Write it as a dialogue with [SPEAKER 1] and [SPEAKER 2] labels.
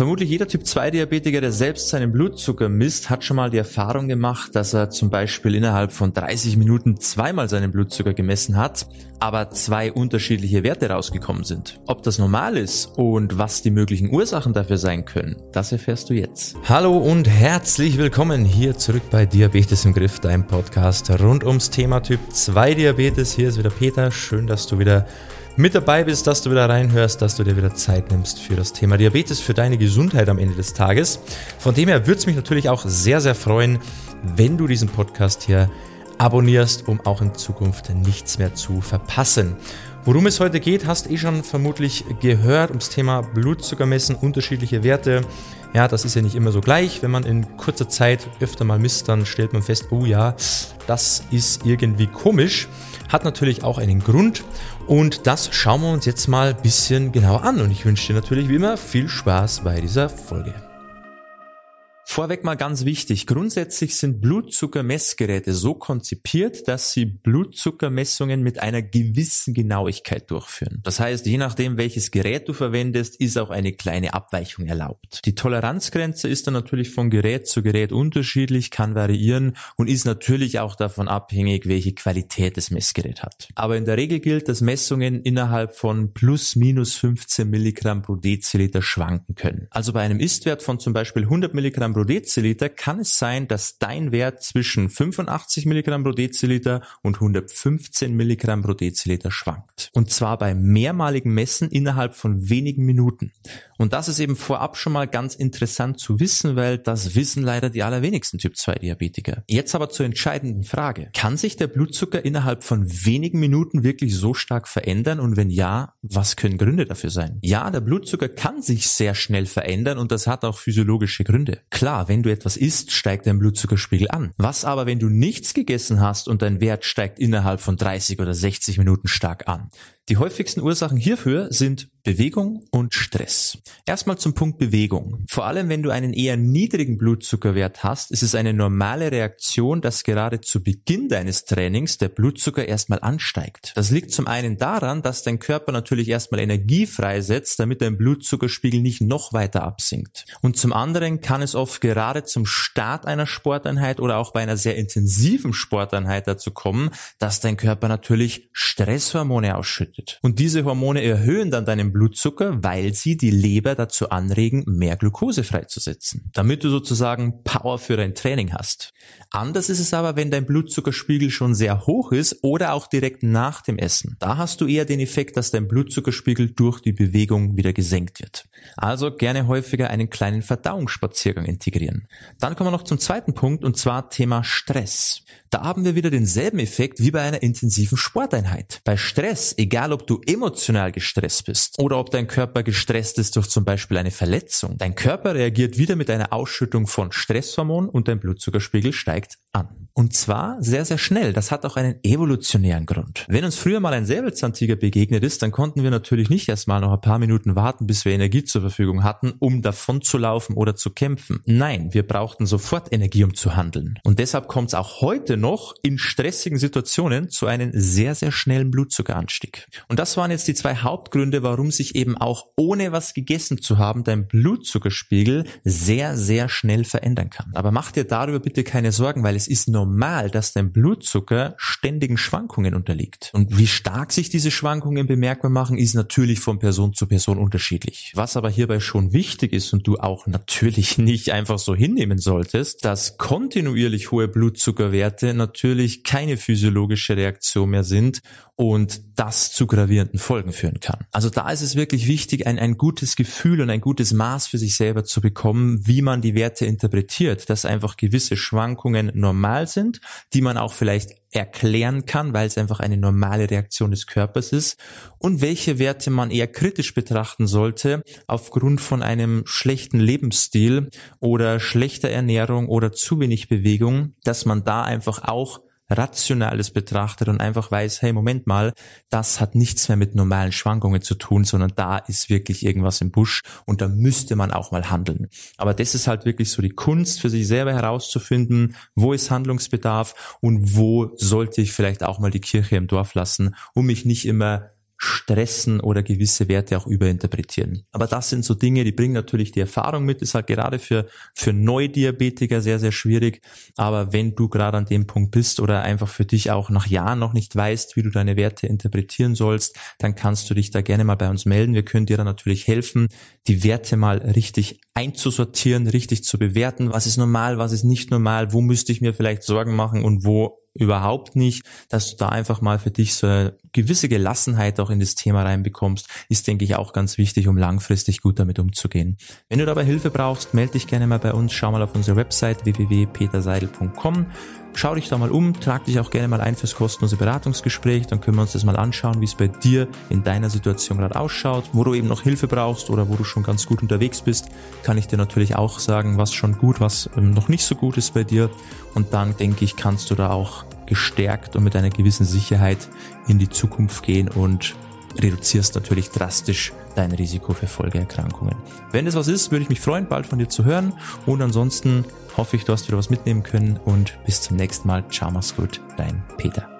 [SPEAKER 1] Vermutlich jeder Typ 2 Diabetiker, der selbst seinen Blutzucker misst, hat schon mal die Erfahrung gemacht, dass er zum Beispiel innerhalb von 30 Minuten zweimal seinen Blutzucker gemessen hat, aber zwei unterschiedliche Werte rausgekommen sind. Ob das normal ist und was die möglichen Ursachen dafür sein können, das erfährst du jetzt.
[SPEAKER 2] Hallo und herzlich willkommen hier zurück bei Diabetes im Griff, deinem Podcast rund ums Thema Typ 2 Diabetes. Hier ist wieder Peter. Schön, dass du wieder mit dabei bist, dass du wieder reinhörst, dass du dir wieder Zeit nimmst für das Thema Diabetes, für deine Gesundheit am Ende des Tages. Von dem her würde es mich natürlich auch sehr, sehr freuen, wenn du diesen Podcast hier abonnierst, um auch in Zukunft nichts mehr zu verpassen. Worum es heute geht, hast eh schon vermutlich gehört, ums Thema Blutzucker messen, unterschiedliche Werte. Ja, das ist ja nicht immer so gleich. Wenn man in kurzer Zeit öfter mal misst, dann stellt man fest, oh ja, das ist irgendwie komisch. Hat natürlich auch einen Grund und das schauen wir uns jetzt mal ein bisschen genauer an. Und ich wünsche dir natürlich wie immer viel Spaß bei dieser Folge.
[SPEAKER 1] Vorweg mal ganz wichtig. Grundsätzlich sind Blutzuckermessgeräte so konzipiert, dass sie Blutzuckermessungen mit einer gewissen Genauigkeit durchführen. Das heißt, je nachdem, welches Gerät du verwendest, ist auch eine kleine Abweichung erlaubt. Die Toleranzgrenze ist dann natürlich von Gerät zu Gerät unterschiedlich, kann variieren und ist natürlich auch davon abhängig, welche Qualität das Messgerät hat. Aber in der Regel gilt, dass Messungen innerhalb von plus minus 15 Milligramm pro Deziliter schwanken können. Also bei einem Istwert von zum Beispiel 100 Milligramm pro Deziliter kann es sein, dass dein Wert zwischen 85 Milligramm pro Deziliter und 115 Milligramm pro Deziliter schwankt. Und zwar bei mehrmaligen Messen innerhalb von wenigen Minuten. Und das ist eben vorab schon mal ganz interessant zu wissen, weil das wissen leider die allerwenigsten Typ 2 Diabetiker. Jetzt aber zur entscheidenden Frage. Kann sich der Blutzucker innerhalb von wenigen Minuten wirklich so stark verändern? Und wenn ja, was können Gründe dafür sein? Ja, der Blutzucker kann sich sehr schnell verändern und das hat auch physiologische Gründe. Klar, Klar, wenn du etwas isst, steigt dein Blutzuckerspiegel an. Was aber, wenn du nichts gegessen hast und dein Wert steigt innerhalb von 30 oder 60 Minuten stark an? Die häufigsten Ursachen hierfür sind Bewegung und Stress. Erstmal zum Punkt Bewegung. Vor allem, wenn du einen eher niedrigen Blutzuckerwert hast, ist es eine normale Reaktion, dass gerade zu Beginn deines Trainings der Blutzucker erstmal ansteigt. Das liegt zum einen daran, dass dein Körper natürlich erstmal Energie freisetzt, damit dein Blutzuckerspiegel nicht noch weiter absinkt. Und zum anderen kann es oft gerade zum Start einer Sporteinheit oder auch bei einer sehr intensiven Sporteinheit dazu kommen, dass dein Körper natürlich Stresshormone ausschüttet. Und diese Hormone erhöhen dann deinen Blutzucker, weil sie die Leber dazu anregen, mehr Glucose freizusetzen, damit du sozusagen Power für dein Training hast. Anders ist es aber, wenn dein Blutzuckerspiegel schon sehr hoch ist oder auch direkt nach dem Essen. Da hast du eher den Effekt, dass dein Blutzuckerspiegel durch die Bewegung wieder gesenkt wird. Also gerne häufiger einen kleinen Verdauungsspaziergang integrieren. Dann kommen wir noch zum zweiten Punkt und zwar Thema Stress. Da haben wir wieder denselben Effekt wie bei einer intensiven Sporteinheit. Bei Stress, egal ob du emotional gestresst bist oder ob dein Körper gestresst ist durch zum Beispiel eine Verletzung, dein Körper reagiert wieder mit einer Ausschüttung von Stresshormon und dein Blutzuckerspiegel steigt an. Und zwar sehr, sehr schnell. Das hat auch einen evolutionären Grund. Wenn uns früher mal ein Säbelzahntiger begegnet ist, dann konnten wir natürlich nicht erstmal noch ein paar Minuten warten, bis wir Energie zur Verfügung hatten, um davon zu laufen oder zu kämpfen. Nein, wir brauchten sofort Energie, um zu handeln. Und deshalb kommt es auch heute noch in stressigen Situationen zu einem sehr, sehr schnellen Blutzuckeranstieg. Und das waren jetzt die zwei Hauptgründe, warum sich eben auch ohne was gegessen zu haben, dein Blutzuckerspiegel sehr, sehr schnell verändern kann. Aber mach dir darüber bitte keine Sorgen, weil es ist normal, dass dein Blutzucker ständigen Schwankungen unterliegt. Und wie stark sich diese Schwankungen bemerkbar machen, ist natürlich von Person zu Person unterschiedlich. Was aber hierbei schon wichtig ist und du auch natürlich nicht einfach so hinnehmen solltest, dass kontinuierlich hohe Blutzuckerwerte natürlich keine physiologische Reaktion mehr sind und das zu gravierenden Folgen führen kann. Also da ist es wirklich wichtig, ein, ein gutes Gefühl und ein gutes Maß für sich selber zu bekommen, wie man die Werte interpretiert, dass einfach gewisse Schwankungen normal sind, die man auch vielleicht erklären kann, weil es einfach eine normale Reaktion des Körpers ist und welche Werte man eher kritisch betrachten sollte aufgrund von einem schlechten Lebensstil oder schlechter Ernährung oder zu wenig Bewegung, dass man da einfach auch Rationales betrachtet und einfach weiß, hey, Moment mal, das hat nichts mehr mit normalen Schwankungen zu tun, sondern da ist wirklich irgendwas im Busch und da müsste man auch mal handeln. Aber das ist halt wirklich so die Kunst für sich selber herauszufinden, wo ist Handlungsbedarf und wo sollte ich vielleicht auch mal die Kirche im Dorf lassen, um mich nicht immer stressen oder gewisse Werte auch überinterpretieren. Aber das sind so Dinge, die bringen natürlich die Erfahrung mit, ist halt gerade für, für Neudiabetiker sehr, sehr schwierig. Aber wenn du gerade an dem Punkt bist oder einfach für dich auch nach Jahren noch nicht weißt, wie du deine Werte interpretieren sollst, dann kannst du dich da gerne mal bei uns melden. Wir können dir dann natürlich helfen, die Werte mal richtig einzusortieren, richtig zu bewerten. Was ist normal, was ist nicht normal, wo müsste ich mir vielleicht Sorgen machen und wo überhaupt nicht, dass du da einfach mal für dich so eine gewisse Gelassenheit auch in das Thema reinbekommst, ist, denke ich, auch ganz wichtig, um langfristig gut damit umzugehen. Wenn du dabei Hilfe brauchst, melde dich gerne mal bei uns, schau mal auf unsere Website www.peterseidel.com. Schau dich da mal um, trag dich auch gerne mal ein fürs kostenlose Beratungsgespräch, dann können wir uns das mal anschauen, wie es bei dir in deiner Situation gerade ausschaut, wo du eben noch Hilfe brauchst oder wo du schon ganz gut unterwegs bist, kann ich dir natürlich auch sagen, was schon gut, was ähm, noch nicht so gut ist bei dir. Und dann denke ich, kannst du da auch gestärkt und mit einer gewissen Sicherheit in die Zukunft gehen und reduzierst natürlich drastisch dein Risiko für Folgeerkrankungen. Wenn das was ist, würde ich mich freuen, bald von dir zu hören. Und ansonsten hoffe ich, du hast wieder was mitnehmen können und bis zum nächsten Mal. Ciao, mach's gut, dein Peter.